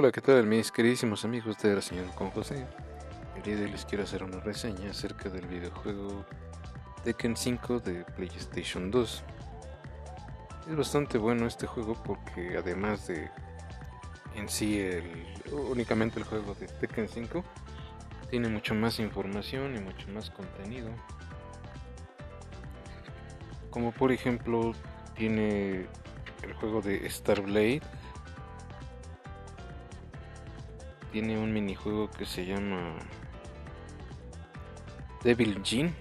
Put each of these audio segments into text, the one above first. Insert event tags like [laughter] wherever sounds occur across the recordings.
Hola, ¿qué tal mis queridísimos amigos de Reseñando con José? El día de hoy les quiero hacer una reseña acerca del videojuego Tekken 5 de PlayStation 2. Es bastante bueno este juego porque además de en sí el, únicamente el juego de Tekken 5, tiene mucho más información y mucho más contenido. Como por ejemplo tiene el juego de Starblade tiene un minijuego que se llama Devil Gene,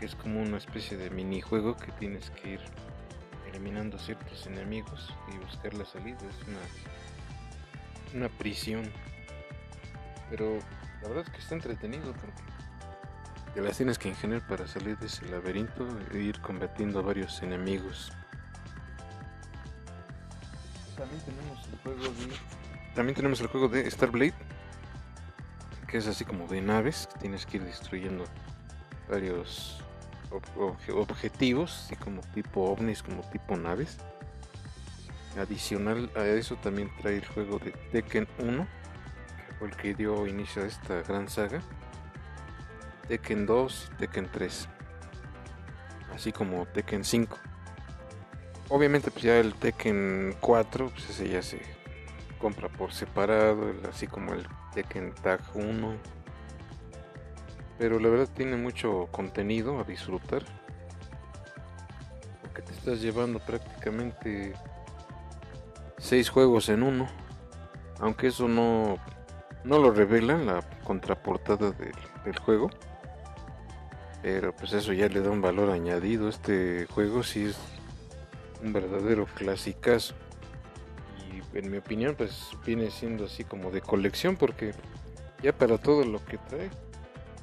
que es como una especie de minijuego que tienes que ir eliminando ciertos enemigos y buscar la salida. Es una, una prisión. Pero la verdad es que está entretenido porque te las tienes que ingeniar para salir de ese laberinto e ir combatiendo a varios enemigos. También tenemos el juego de también tenemos el juego de Starblade, que es así como de naves, que tienes que ir destruyendo varios objetivos, así como tipo ovnis, como tipo naves. Adicional a eso también trae el juego de Tekken 1, que fue el que dio inicio a esta gran saga. Tekken 2, Tekken 3, así como Tekken 5. Obviamente pues ya el Tekken 4, pues ese ya se compra por separado, así como el Tekken Tag 1. Pero la verdad tiene mucho contenido a disfrutar. Porque te estás llevando prácticamente 6 juegos en uno. Aunque eso no, no lo revela la contraportada del, juego. Pero pues eso ya le da un valor añadido. Este juego sí es un verdadero clasicazo en mi opinión, pues viene siendo así como de colección porque ya para todo lo que trae,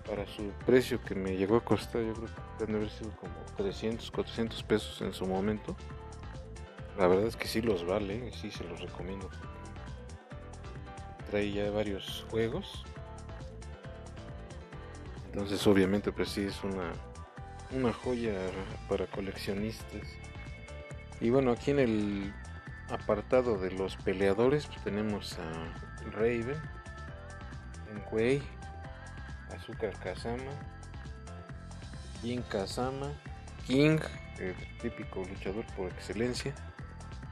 para su precio que me llegó a costar, yo creo que deben haber sido como 300, 400 pesos en su momento. La verdad es que sí los vale sí se los recomiendo. Trae ya varios juegos. Entonces obviamente pues sí es una, una joya para coleccionistas. Y bueno, aquí en el apartado de los peleadores pues, tenemos a Raven, Enwei, Azúcar Kazama, Jin Kazama, King, el típico luchador por excelencia,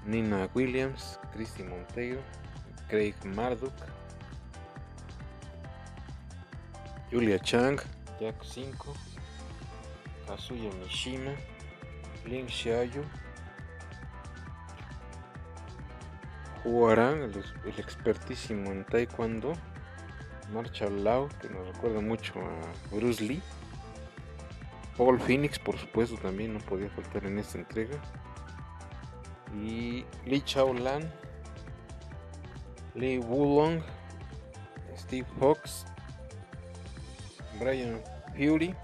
Nina Williams, Christy Monteiro, Craig Marduk, Julia Chang, Jack 5, Kazuya Mishima, Lin Xiaoyu, Jugarán, el, expertísimo en Taekwondo, Marshall Lau, que nos recuerda mucho a Bruce Lee. Paul Phoenix, por supuesto, también no podía faltar en esta entrega. Y Lee Chao Lan, Lee Wulong, Steve Fox, Brian Fury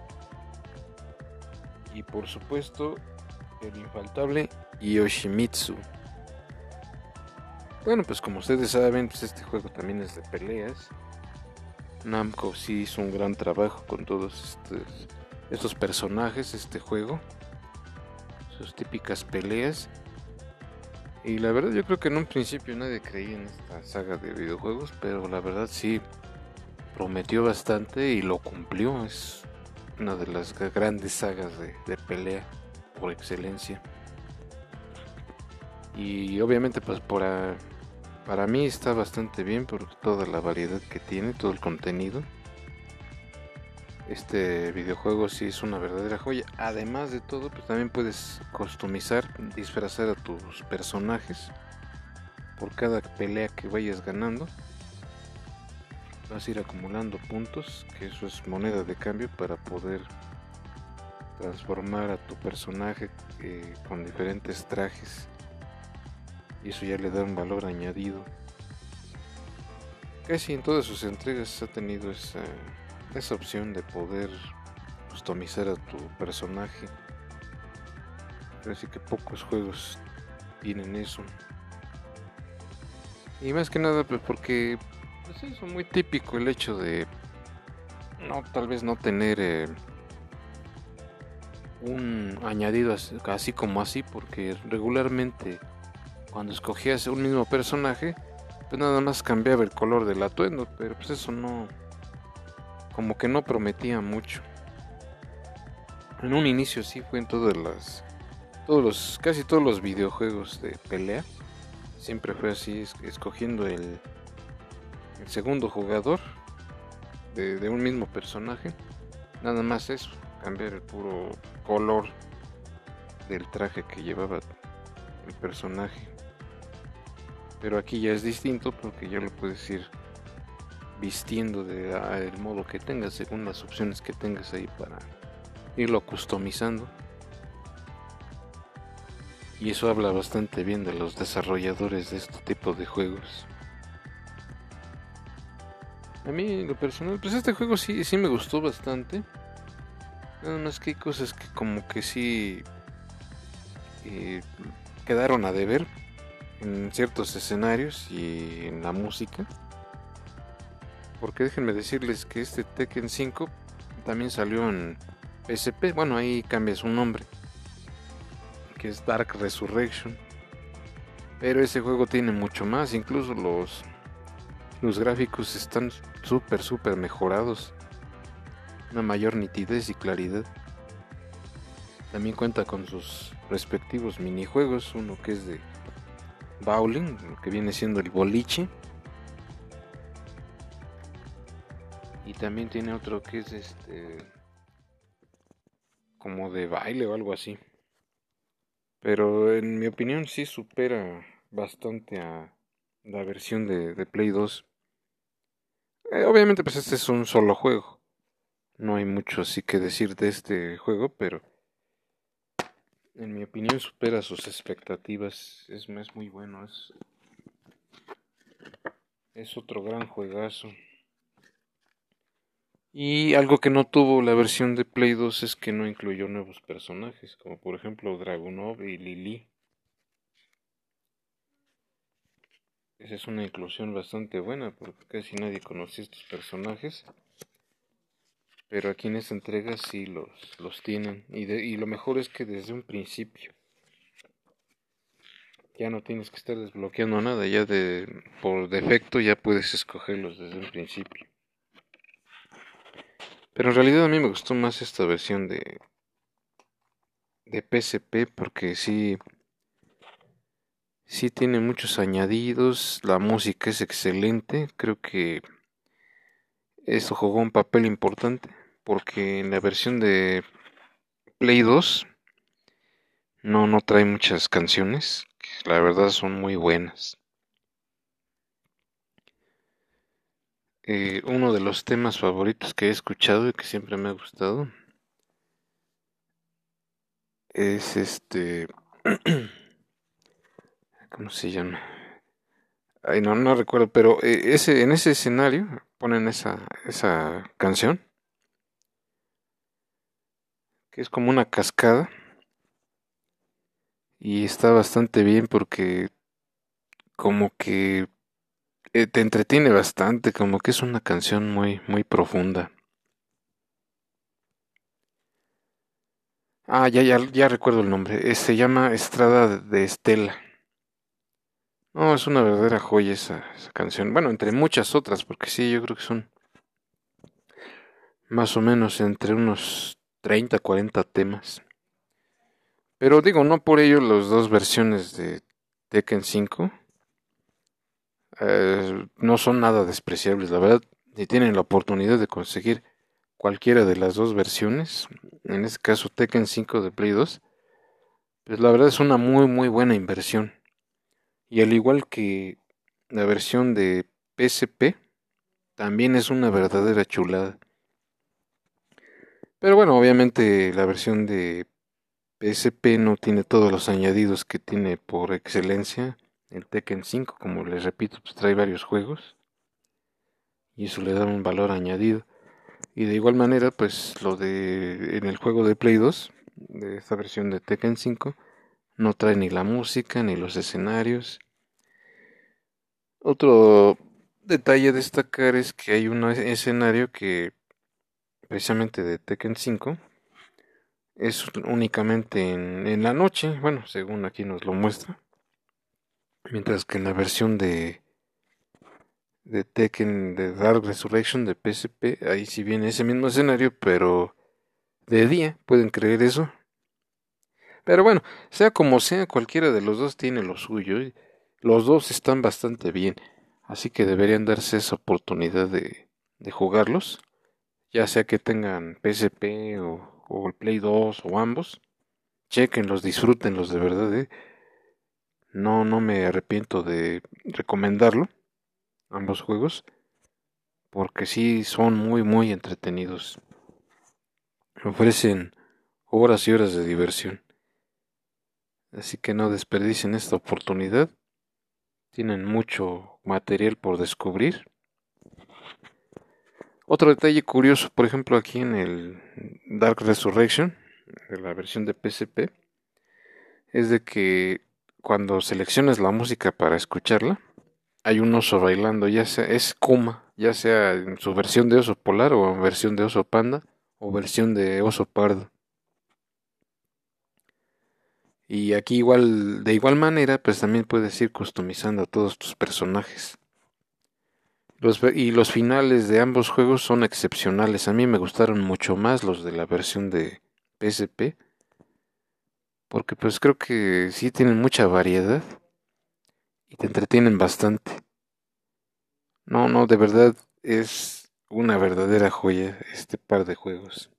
y por supuesto el infaltable Yoshimitsu. Bueno, pues como ustedes saben, pues este juego también es de peleas. Namco sí hizo un gran trabajo con todos estos, estos personajes, este juego. Sus típicas peleas. Y la verdad yo creo que en un principio nadie creía en esta saga de videojuegos, pero la verdad sí prometió bastante y lo cumplió. Es una de las grandes sagas de, de pelea por excelencia. Y obviamente pues por, para mí está bastante bien por toda la variedad que tiene, todo el contenido. Este videojuego sí es una verdadera joya. Además de todo, pues también puedes customizar, disfrazar a tus personajes por cada pelea que vayas ganando. Vas a ir acumulando puntos, que eso es moneda de cambio para poder transformar a tu personaje eh, con diferentes trajes y eso ya le da un valor añadido. Casi en todas sus entregas ha tenido esa, esa opción de poder customizar a tu personaje. Así que pocos juegos tienen eso. Y más que nada pues porque pues es muy típico el hecho de no tal vez no tener eh, un añadido así como así porque regularmente cuando escogías un mismo personaje, pues nada más cambiaba el color del atuendo, pero pues eso no, como que no prometía mucho. En un inicio sí fue en todas las, todos los, casi todos los videojuegos de pelea, siempre fue así, escogiendo el, el segundo jugador de, de un mismo personaje, nada más eso, cambiar el puro color del traje que llevaba el personaje. Pero aquí ya es distinto porque ya lo puedes ir vistiendo de modo que tengas según las opciones que tengas ahí para irlo customizando. Y eso habla bastante bien de los desarrolladores de este tipo de juegos. A mí, lo personal, pues este juego sí, sí me gustó bastante. Nada más que hay cosas que como que sí eh, quedaron a deber en ciertos escenarios y en la música. Porque déjenme decirles que este Tekken 5 también salió en PSP. Bueno, ahí cambia su nombre. Que es Dark Resurrection. Pero ese juego tiene mucho más. Incluso los, los gráficos están súper, súper mejorados. Una mayor nitidez y claridad. También cuenta con sus respectivos minijuegos. Uno que es de bowling, que viene siendo el boliche. Y también tiene otro que es este como de baile o algo así. Pero en mi opinión sí supera bastante a la versión de, Play 2. Eh, obviamente pues este es un solo juego. No hay mucho así que decir de este juego, pero en mi opinión supera sus expectativas. Es, muy bueno. Es, es otro gran juegazo. Y algo que no tuvo la versión de Play 2 es que no incluyó nuevos personajes, como por ejemplo Dragunov y Lili. Esa es una inclusión bastante buena porque casi nadie conocía estos personajes. Pero aquí en esta entrega sí los, los tienen. Y, y lo mejor es que desde un principio. Ya no tienes que estar desbloqueando nada. Ya de por defecto ya puedes escogerlos desde un principio. Pero en realidad a mí me gustó más esta versión de, de PSP porque sí, sí tiene muchos añadidos, la música es excelente, creo que esto jugó un papel importante porque en la versión de Play 2 no, no trae muchas canciones, que la verdad son muy buenas. Eh, uno de los temas favoritos que he escuchado y que siempre me ha gustado es este [clears throat] ¿cómo se llama? Ay, no, no recuerdo, pero eh, ese, en ese escenario ponen esa, esa canción que es como una cascada y está bastante bien porque como que eh, te entretiene bastante, como que es una canción muy muy profunda. Ah, ya, ya, ya recuerdo el nombre. Eh, se llama Estrada de Estela. No, es una verdadera joya esa, esa canción. Bueno, entre muchas otras, porque sí, yo creo que son más o menos entre unos 30, 40 temas. Pero digo, no por ello las dos versiones de Tekken 5 eh, no son nada despreciables, la verdad. Si tienen la oportunidad de conseguir cualquiera de las dos versiones, en este caso Tekken 5 de Play 2, pues la verdad es una muy muy buena inversión. Y al igual que la versión de PSP, también es una verdadera chulada. Pero bueno, obviamente la versión de PSP no tiene todos los añadidos que tiene por excelencia el Tekken 5, como les repito, pues trae varios juegos y eso le da un valor añadido. Y de igual manera, pues lo de en el juego de Play 2, de esta versión de Tekken 5, no trae ni la música ni los escenarios. Otro detalle a destacar es que hay un escenario que precisamente de Tekken 5 es únicamente en, la noche, bueno, según aquí nos lo muestra. Mientras que en la versión de de Tekken de Dark Resurrection de PSP, ahí sí viene ese mismo escenario, pero de día, pueden creer eso. Pero bueno, sea como sea, cualquiera de los dos tiene lo suyo. Y los dos están bastante bien, así que deberían darse esa oportunidad de, de jugarlos, ya sea que tengan PSP o, o, el Play 2 o ambos. Chequenlos, disfrútenlos de verdad. ¿eh? No, no me arrepiento de recomendarlo, ambos juegos, porque sí son muy, muy entretenidos. Ofrecen horas y horas de diversión. Así que no desperdicien esta oportunidad. Tienen mucho material por descubrir. Otro detalle curioso, por ejemplo, aquí en el Dark Resurrection, de la versión de PSP, es de que cuando seleccionas la música para escucharla, hay un oso bailando, ya sea es Kuma, ya sea en su versión de oso polar o en versión de oso panda o versión de oso pardo. Y aquí igual, de igual manera, pues también puedes ir customizando a todos tus personajes. Los, y los finales de ambos juegos son excepcionales. A mí me gustaron mucho más los de la versión de PSP porque pues creo que sí tienen mucha variedad y te entretienen bastante. No, no, de verdad es una verdadera joya este par de juegos.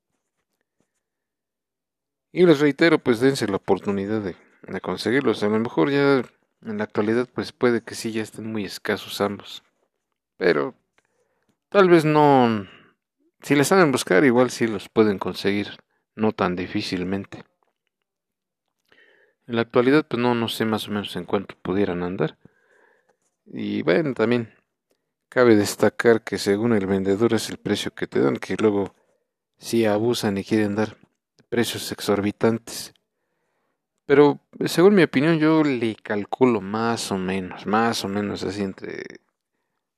Y les reitero, pues dense la oportunidad de, de conseguirlos. A lo mejor ya en la actualidad pues puede que sí ya estén muy escasos ambos. Pero tal vez no... Si les saben buscar, igual sí los pueden conseguir, no tan difícilmente. En la actualidad, pues no, no sé más o menos en cuánto pudieran andar. Y bueno, también cabe destacar que según el vendedor es el precio que te dan, que luego sí abusan y quieren dar precios exorbitantes. Pero según mi opinión yo le calculo más o menos, más o menos así entre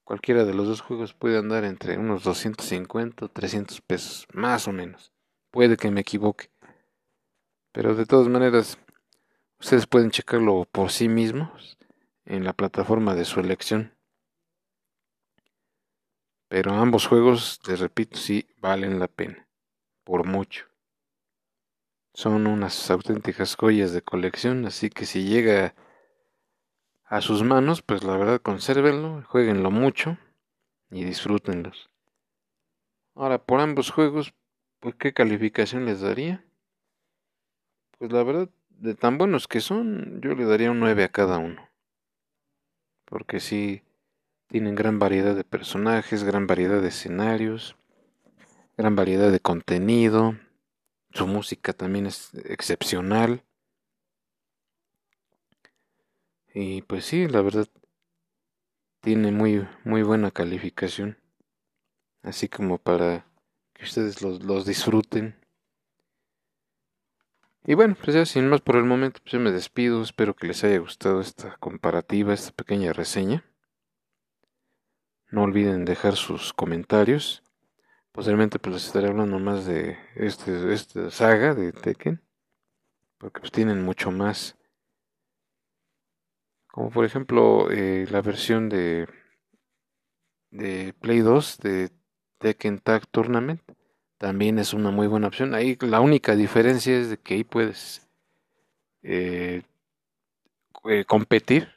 cualquiera de los dos juegos puede andar entre unos 250 o 300 pesos, más o menos. Puede que me equivoque. Pero de todas maneras, Ustedes pueden checarlo por sí mismos en la plataforma de su elección. Pero ambos juegos, les repito, sí valen la pena. Por mucho. Son unas auténticas joyas de colección, así que si llega a sus manos, pues la verdad consérvenlo, jueguenlo mucho y disfrútenlos. Ahora, por ambos juegos, pues ¿qué calificación les daría? Pues la verdad, de tan buenos que son, yo le daría un 9 a cada uno. Porque sí, tienen gran variedad de personajes, gran variedad de escenarios, gran variedad de contenido. Su música también es excepcional. Y pues sí, la verdad, tiene muy, muy buena calificación. Así como para que ustedes los, los disfruten y bueno, pues ya sin más por el momento, pues yo me despido. Espero que les haya gustado esta comparativa, esta pequeña reseña. No olviden dejar sus comentarios. Posiblemente pues les estaré hablando más de este, esta saga de Tekken. Porque pues tienen mucho más. Como por ejemplo eh, la versión de, de Play 2 de Tekken Tag Tournament también es una muy buena opción. Ahí la única diferencia es de que ahí puedes eh, eh, competir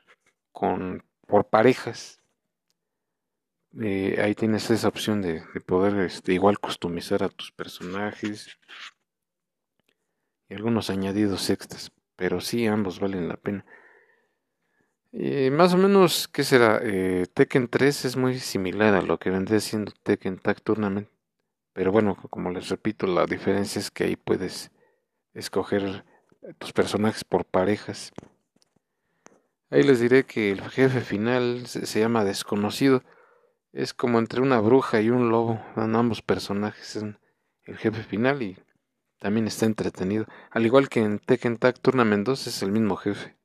con por parejas. Ahí tienes esa opción de, poder este, igual customizar a tus personajes y algunos añadidos extras. Pero sí, ambos valen la pena. Más o menos, ¿qué será? Tekken 3 es muy similar a lo que vendría siendo Tekken Tag Tournament. Pero bueno, como les repito, la diferencia es que ahí puedes escoger tus personajes por parejas. Ahí les diré que el jefe final se, llama Desconocido. Es como entre una bruja y un lobo. ambos personajes en el jefe final y también está entretenido. Al igual que en Tekken Tag Tournament 2 es el mismo jefe.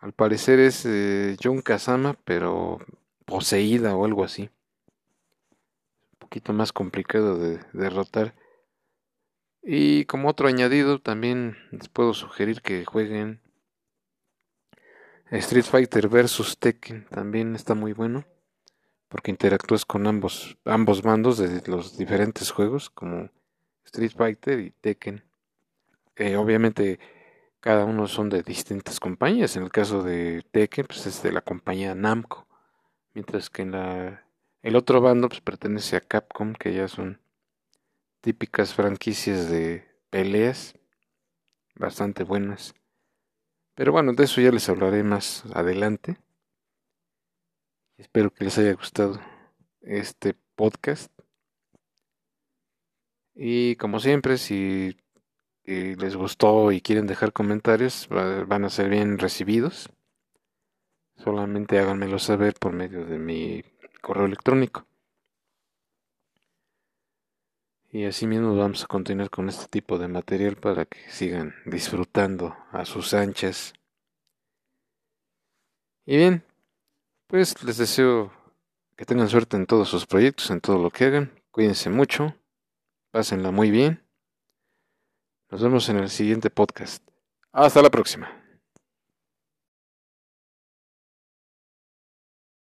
Al parecer es eh, John Kazama, pero poseída o algo así poquito más complicado de derrotar. Y como otro añadido, también les puedo sugerir que jueguen Street Fighter vs Tekken también está muy bueno porque interactúas con ambos ambos bandos de los diferentes juegos como Street Fighter y Tekken. Eh, obviamente cada uno son de distintas compañías. En el caso de Tekken pues es de la compañía Namco, mientras que el otro bando pues pertenece a Capcom que ya son típicas franquicias de peleas bastante buenas. Pero bueno, de eso ya les hablaré más adelante. Espero que les haya gustado este podcast. Y como siempre, si eh, les gustó y quieren dejar comentarios, van a ser bien recibidos. Solamente háganmelo saber por medio de mi correo electrónico. Y así mismo vamos a continuar con este tipo de material para que sigan disfrutando a sus anchas. Y bien, pues les deseo que tengan suerte en todos sus proyectos, en todo lo que hagan. Cuídense mucho, pásenla muy bien. Nos vemos en el siguiente podcast. Hasta la próxima.